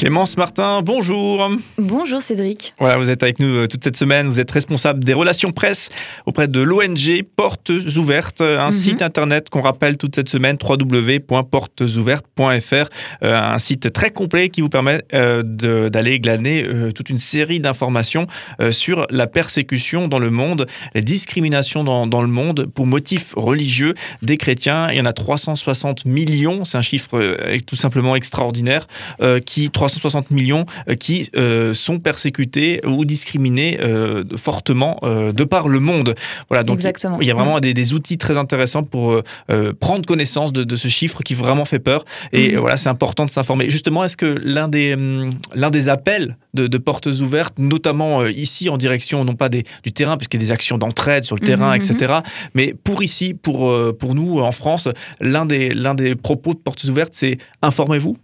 Clémence Martin, bonjour. Bonjour Cédric. Voilà, vous êtes avec nous euh, toute cette semaine. Vous êtes responsable des relations presse auprès de l'ONG Portes Ouvertes, un mhm. site internet qu'on rappelle toute cette semaine www.portesouvertes.fr, euh, un site très complet qui vous permet euh, d'aller glaner toute une série d'informations sur la persécution dans le monde, les discriminations dans, dans, le monde pour motifs religieux des chrétiens. Il y en a 360 millions, c'est un chiffre tout simplement extraordinaire, qui 360 millions euh, qui euh, sont persécutés ou discriminés euh, fortement de par le monde. Voilà, donc il y a vraiment des, outils très intéressants pour prendre connaissance de, ce chiffre qui vraiment fait peur. Et mhm. voilà, c'est important de s'informer. Justement, est-ce que l'un des, hum, l'un des appels de, portes ouvertes, notamment ici en direction non pas des, du terrain, puisqu'il y a des actions d'entraide sur le terrain, mhm, etc., mhm. mais pour ici, pour, pour nous en France, l'un des, l'un des propos de portes ouvertes, c'est informez-vous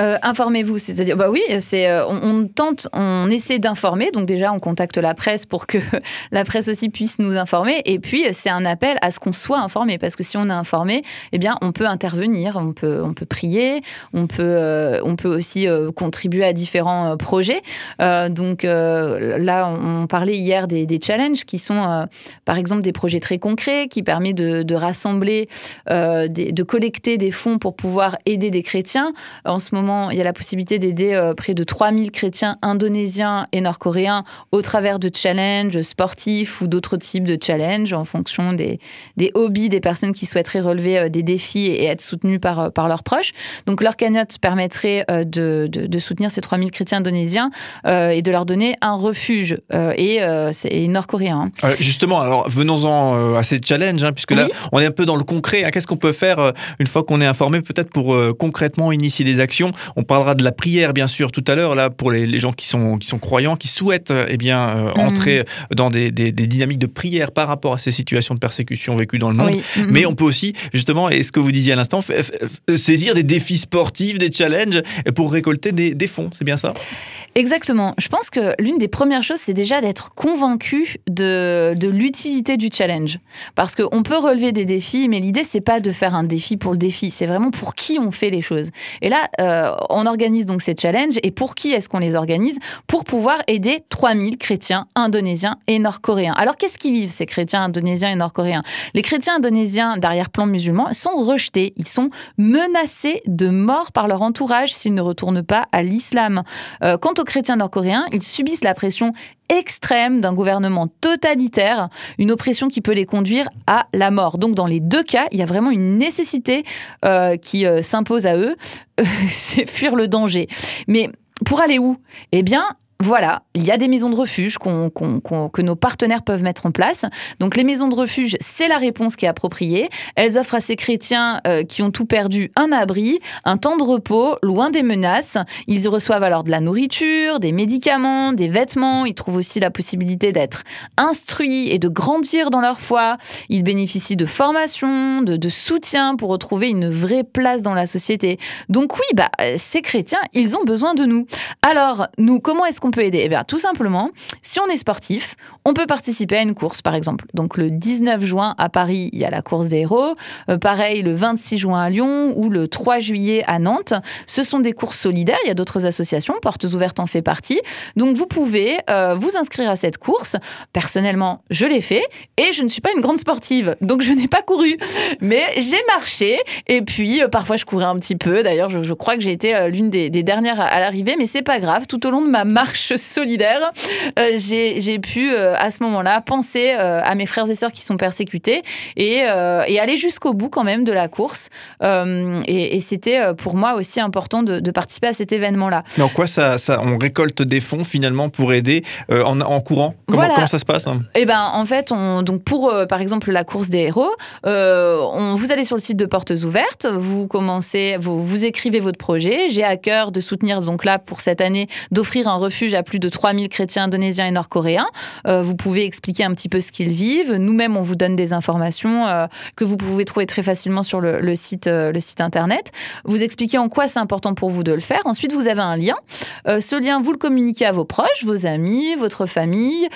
euh, informez-vous, c'est-à-dire, bah oui, c'est, euh, on, tente, on essaie d'informer. Donc déjà, on contacte la presse pour que la presse aussi puisse nous informer. Et puis, c'est un appel à ce qu'on soit informé, parce que si on est informé, eh bien, on peut intervenir, on peut, on peut prier, on peut, euh, on peut aussi contribuer à différents projets. donc là, on parlait hier des, challenges qui sont, par exemple, des projets très concrets qui permettent de, rassembler, de collecter des fonds pour pouvoir aider des chrétiens. En ce moment il y a la possibilité d'aider euh, près de 3000 chrétiens indonésiens et nord-coréens au travers de challenges sportifs ou d'autres types de challenges en fonction des, des, hobbies des personnes qui souhaiteraient relever euh, des défis et être soutenues par, euh, par leurs proches. Donc leur cagnotte permettrait de, de, soutenir ces 3000 chrétiens indonésiens et de leur donner un refuge et, nord-coréen. Hein. justement, alors venons-en à ces challenges, hein, puisque là on est un peu dans le concret. Hein. Qu'est-ce qu'on peut faire une fois qu'on est informé, peut-être pour concrètement initier des actions? On parlera de la prière, bien sûr, tout à l'heure, là, pour les, gens qui sont, qui sont croyants, qui souhaitent eh bien, euh, mhm. entrer dans des, dynamiques de prière par rapport à ces situations de persécution vécues dans le monde. Mhm. Mais on peut aussi, justement, et ce que vous disiez à l'instant, saisir des défis sportifs, des challenges, pour récolter des, fonds. C'est bien ça? Exactement. Je pense que l'une des premières choses, c'est déjà d'être convaincu de, l'utilité du challenge. Parce qu'on peut relever des défis, mais l'idée, c'est pas de faire un défi pour le défi, c'est vraiment pour qui on fait les choses. Et là, euh, euh, on organise donc ces challenges. Et pour qui est-ce qu'on les organise Pour pouvoir aider 3000 chrétiens indonésiens et nord-coréens. Alors qu'est-ce qu'ils vivent ces chrétiens indonésiens et nord-coréens? Les chrétiens indonésiens d'arrière-plan musulman sont rejetés. Ils sont menacés de mort par leur entourage s'ils ne retournent pas à l'islam. Euh, quant aux chrétiens nord-coréens, ils subissent la pression extrême d'un gouvernement totalitaire, une oppression qui peut les conduire à la mort. Donc dans les deux cas, il y a vraiment une nécessité euh, qui s'impose à eux, c'est fuir le danger. Mais pour aller où? Eh bien, voilà, il y a des maisons de refuge que nos partenaires peuvent mettre en place. Donc les maisons de refuge, c'est la réponse qui est appropriée. Elles offrent à ces chrétiens euh, qui ont tout perdu un abri, un temps de repos, loin des menaces. Ils y reçoivent alors de la nourriture, des médicaments, des vêtements. Ils trouvent aussi la possibilité d'être instruits et de grandir dans leur foi. Ils bénéficient de formation, de, soutien pour retrouver une vraie place dans la société. Donc oui, bah, ces chrétiens, ils ont besoin de nous. Alors, nous, comment est-ce qu'on peut aider Eh bien, tout simplement, si on est sportif, on peut participer à une course, par exemple. Donc, le 19 juin à Paris, il y a la course des héros. Euh, pareil, le 26 juin à Lyon ou le 3 juillet à Nantes. Ce sont des courses solidaires. Il y a d'autres associations. Portes ouvertes en fait partie. Donc, vous pouvez euh, vous inscrire à cette course. Personnellement, je l'ai fait et je ne suis pas une grande sportive. Donc, je n'ai pas couru. Mais j'ai marché. Et puis, euh, parfois, je courais un petit peu. D'ailleurs, je, crois que j'ai été l'une des, dernières à, à l'arrivée. Mais c'est pas grave. Tout au long de ma marche solidaire, euh, j'ai pu euh, à ce moment-là penser euh, à mes frères et sœurs qui sont persécutés et, et aller jusqu'au bout quand même de la course. et, c'était pour moi aussi important de, participer à cet événement-là. Mais en quoi ça, ça, on récolte des fonds finalement pour aider en, en, courant? Comment, comment, ça se passe hein? Eh ben en fait, on, donc pour par exemple la course des héros, on, vous allez sur le site de Portes Ouvertes, vous commencez, vous, vous écrivez votre projet. J'ai à cœur de soutenir donc là pour cette année d'offrir un refuge refuge à plus de 3000 chrétiens indonésiens et nord-coréens. vous pouvez expliquer un petit peu ce qu'ils vivent. Nous-mêmes, on vous donne des informations que vous pouvez trouver très facilement sur le, site, le site internet. Vous expliquez en quoi c'est important pour vous de le faire. Ensuite, vous avez un lien. ce lien, vous le communiquez à vos proches, vos amis, votre famille,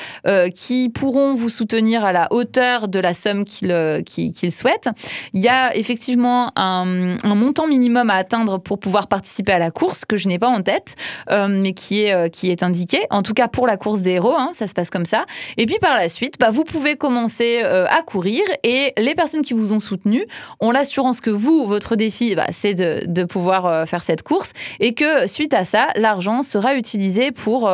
qui pourront vous soutenir à la hauteur de la somme qu'ils souhaitent. Il y a effectivement un, montant minimum à atteindre pour pouvoir participer à la course que je n'ai pas en tête, euh, mais qui est, euh, qui est indiqué. En tout cas pour la course des héros, hein, ça se passe comme ça. Et puis par la suite, bah, vous pouvez commencer euh, à courir et les personnes qui vous ont soutenu ont l'assurance que vous, votre défi, bah, c'est de, pouvoir faire cette course et que suite à ça, l'argent sera utilisé pour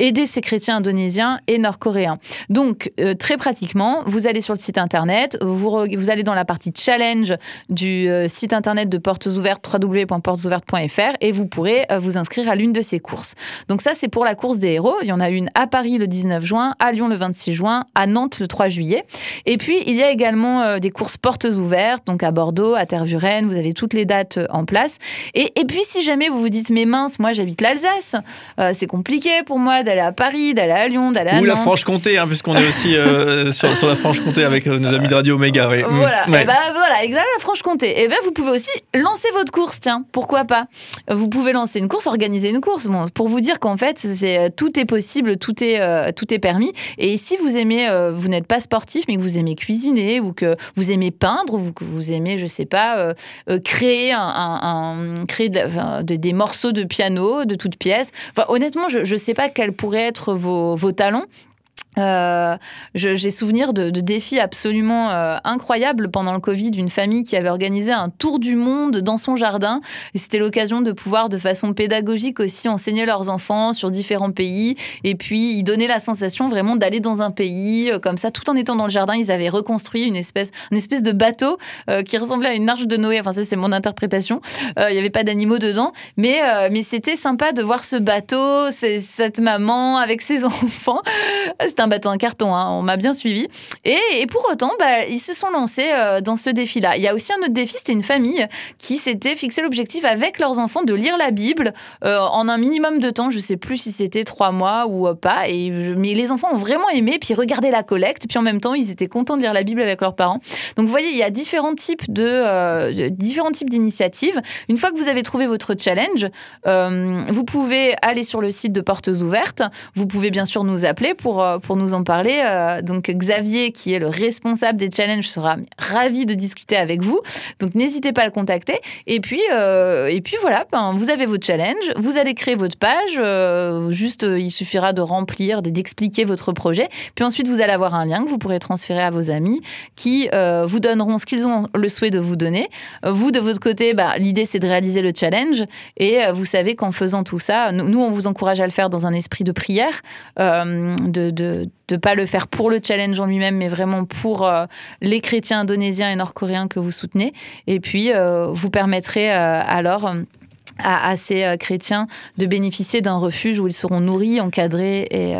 aider ces chrétiens indonésiens et nord-coréens. Donc très pratiquement, vous allez sur le site internet, vous, vous allez dans la partie challenge du euh, site internet de Portes Ouvertes, www.portesouvertes.fr, et vous pourrez euh, vous inscrire à l'une de ces courses. Donc ça, c'est pour la course des héros. Il y en a une à Paris le 19 juin, à Lyon le 26 juin, à Nantes le 3 juillet. Et puis, il y a également euh, des courses Portes Ouvertes, donc à Bordeaux, à Tervuren, vous avez toutes les dates en place. Et, et puis, si jamais vous vous dites, mais mince, moi j'habite l'Alsace, c'est compliqué pour moi d'aller à Paris, d'aller à Lyon, d'aller à Ou la Franche-Comté, hein, puisqu'on est aussi sur, la Franche-Comté avec nos amis de Radio Méga. Voilà, et ben, voilà, exact, la Franche-Comté. Et eh bien, vous pouvez aussi lancer votre course, tiens, pourquoi pas Vous pouvez lancer une course, organiser une course, bon, pour vous dire qu'en fait, euh, tout est possible, tout est euh, tout est permis. Et si vous aimez, euh, vous n'êtes pas sportif, mais que vous aimez cuisiner ou que vous aimez peindre ou que vous aimez, je sais pas, créer des morceaux de piano de toutes pièces. Enfin, honnêtement, je ne sais pas quels pourraient être vos, vos talents. Euh, j'ai souvenir de, défis absolument euh, incroyables pendant le Covid d'une famille qui avait organisé un tour du monde dans son jardin. C'était l'occasion de pouvoir, de façon pédagogique aussi, enseigner leurs enfants sur différents pays. Et puis, ils donnaient la sensation vraiment d'aller dans un pays euh, comme ça, tout en étant dans le jardin. Ils avaient reconstruit une espèce, une espèce de bateau qui ressemblait à une arche de Noé. Enfin, ça, c'est mon interprétation. Il n'y avait pas d'animaux dedans. Mais, mais c'était sympa de voir ce bateau, cette maman avec ses enfants. C'était un bateau en carton, hein, on m'a bien suivi. Et, pour autant, bah, ils se sont lancés euh, dans ce défi-là. Il y a aussi un autre défi, c'était une famille qui s'était fixé l'objectif avec leurs enfants de lire la Bible euh, en un minimum de temps. Je sais plus si c'était trois mois ou euh, pas. Et, mais les enfants ont vraiment aimé, puis regardaient la collecte, puis en même temps, ils étaient contents de lire la Bible avec leurs parents. Donc vous voyez, il y a différents types de, différents types d'initiatives. Une fois que vous avez trouvé votre challenge, vous pouvez aller sur le site de Portes Ouvertes. Vous pouvez bien sûr nous appeler pour, pour nous en parler. Euh, donc Xavier, qui est le responsable des challenges, sera ravi de discuter avec vous. Donc n'hésitez pas à le contacter. Et puis, euh, et puis voilà, ben, vous avez votre challenge, vous allez créer votre page. Euh, juste, il suffira de remplir, d'expliquer votre projet. Puis ensuite, vous allez avoir un lien que vous pourrez transférer à vos amis qui vous donneront ce qu'ils ont le souhait de vous donner. Vous, de votre côté, bah, l'idée, c'est de réaliser le challenge. Et vous savez qu'en faisant tout ça, nous, on vous encourage à le faire dans un esprit de prière, de, de ne pas le faire pour le challenge en lui-même, mais vraiment pour euh, les chrétiens indonésiens et nord-coréens que vous soutenez. Et puis, euh, vous permettrez euh, alors à, ces chrétiens de bénéficier d'un refuge où ils seront nourris, encadrés et,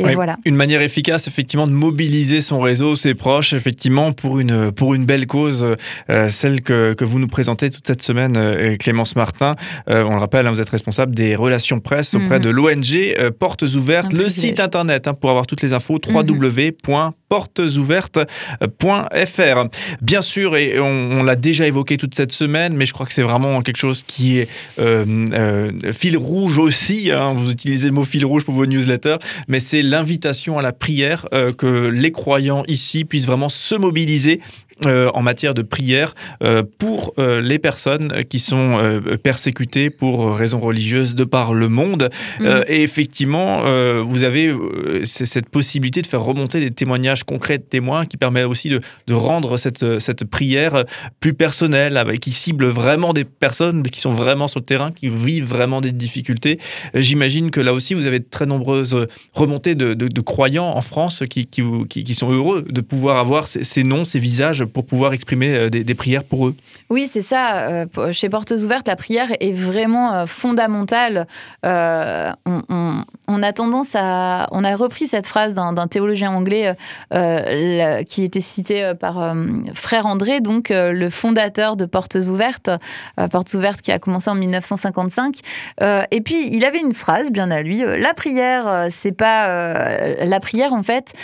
euh, voilà. Une manière efficace effectivement de mobiliser son réseau, ses proches, effectivement pour une pour une belle cause, euh, celle que, que, vous nous présentez toute cette semaine, Clémence Martin. on le rappelle, hein, vous êtes responsable des relations presse auprès mhm. de l'ONG Portes Ouvertes, le site internet hein, pour avoir toutes les infos mhm. www.portesouvertes.fr. Bien sûr, et on, on l'a déjà évoqué toute cette semaine, mais je crois que c'est vraiment quelque chose qui est euh, euh, fil rouge aussi, hein, vous utilisez le mot fil rouge pour vos newsletters, mais c'est l'invitation à la prière euh, que les croyants ici puissent vraiment se mobiliser euh, en matière de prière euh, pour euh, les personnes qui sont persécutées pour raisons religieuses de par le monde. Mhm. et effectivement, vous avez cette possibilité de faire remonter des témoignages concrets de témoins qui permet aussi de, de rendre cette, cette prière plus personnelle, avec, qui cible vraiment des personnes qui sont vraiment sur le terrain, qui vivent vraiment des difficultés. J'imagine que là aussi, vous avez de très nombreuses remontées de, de, croyants en France qui, qui, qui, sont heureux de pouvoir avoir ces, ces noms, ces visages pour pouvoir exprimer des, prières pour eux. Oui, c'est ça. chez Portes Ouvertes, la prière est vraiment fondamentale. On, on, a tendance à... On a repris cette phrase d'un théologien anglais qui était cité par Frère André, donc le fondateur de Portes Ouvertes, Portes Ouvertes qui a commencé en 1955. et puis, il avait une phrase bien à lui. La prière, c'est pas... la prière, en fait,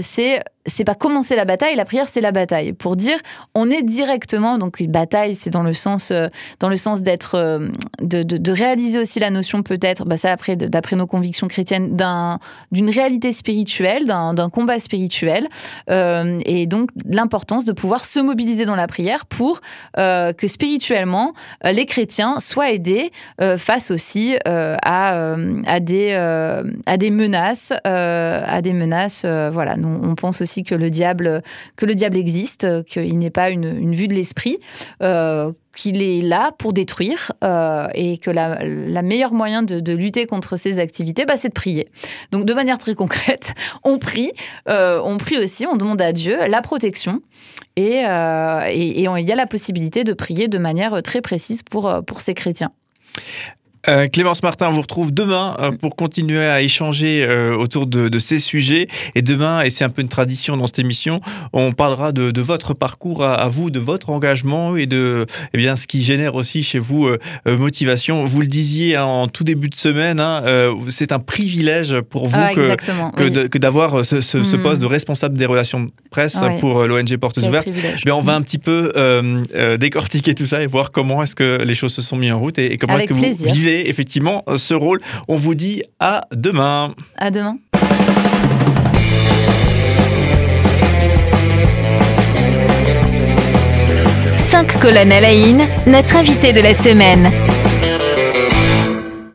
c'est c'est pas commencer la bataille, la prière c'est la bataille. Pour dire, on est directement donc bataille, c'est dans le sens euh, dans le sens d'être euh, de, de, réaliser aussi la notion peut-être, bah ça après d'après nos convictions chrétiennes d'un d'une réalité spirituelle, d'un combat spirituel euh, et donc l'importance de pouvoir se mobiliser dans la prière pour que spirituellement les chrétiens soient aidés face aussi à à des à des menaces à des menaces voilà nous on pense aussi que le diable, que le diable existe, qu'il n'est pas une, vue de l'esprit. Euh, qu'il est là pour détruire euh, et que la, la meilleure moyen de, lutter contre ces activités, bah, c'est de prier. Donc de manière très concrète, on prie, euh, on prie aussi, on demande à Dieu la protection et, et, il y a la possibilité de prier de manière très précise pour, pour ces chrétiens. Euh, Clémence Martin, on vous retrouve demain euh, pour continuer à échanger euh, autour de, ces sujets. Et demain, et c'est un peu une tradition dans cette émission, on parlera de, votre parcours à, vous, de votre engagement et de eh bien, ce qui génère aussi chez vous motivation. Vous le disiez hein, en tout début de semaine, hein, c'est un privilège pour vous ah, que, d'avoir ce, mm. poste de responsable des relations presse pour l'ONG Portes Ouvertes. Mais on va un petit peu décortiquer tout ça et voir comment est-ce que les choses se sont mises en route et, comment est-ce que vous vivez effectivement ce rôle. On vous dit à demain. À demain. Cinq colonnes à la notre invité de la semaine.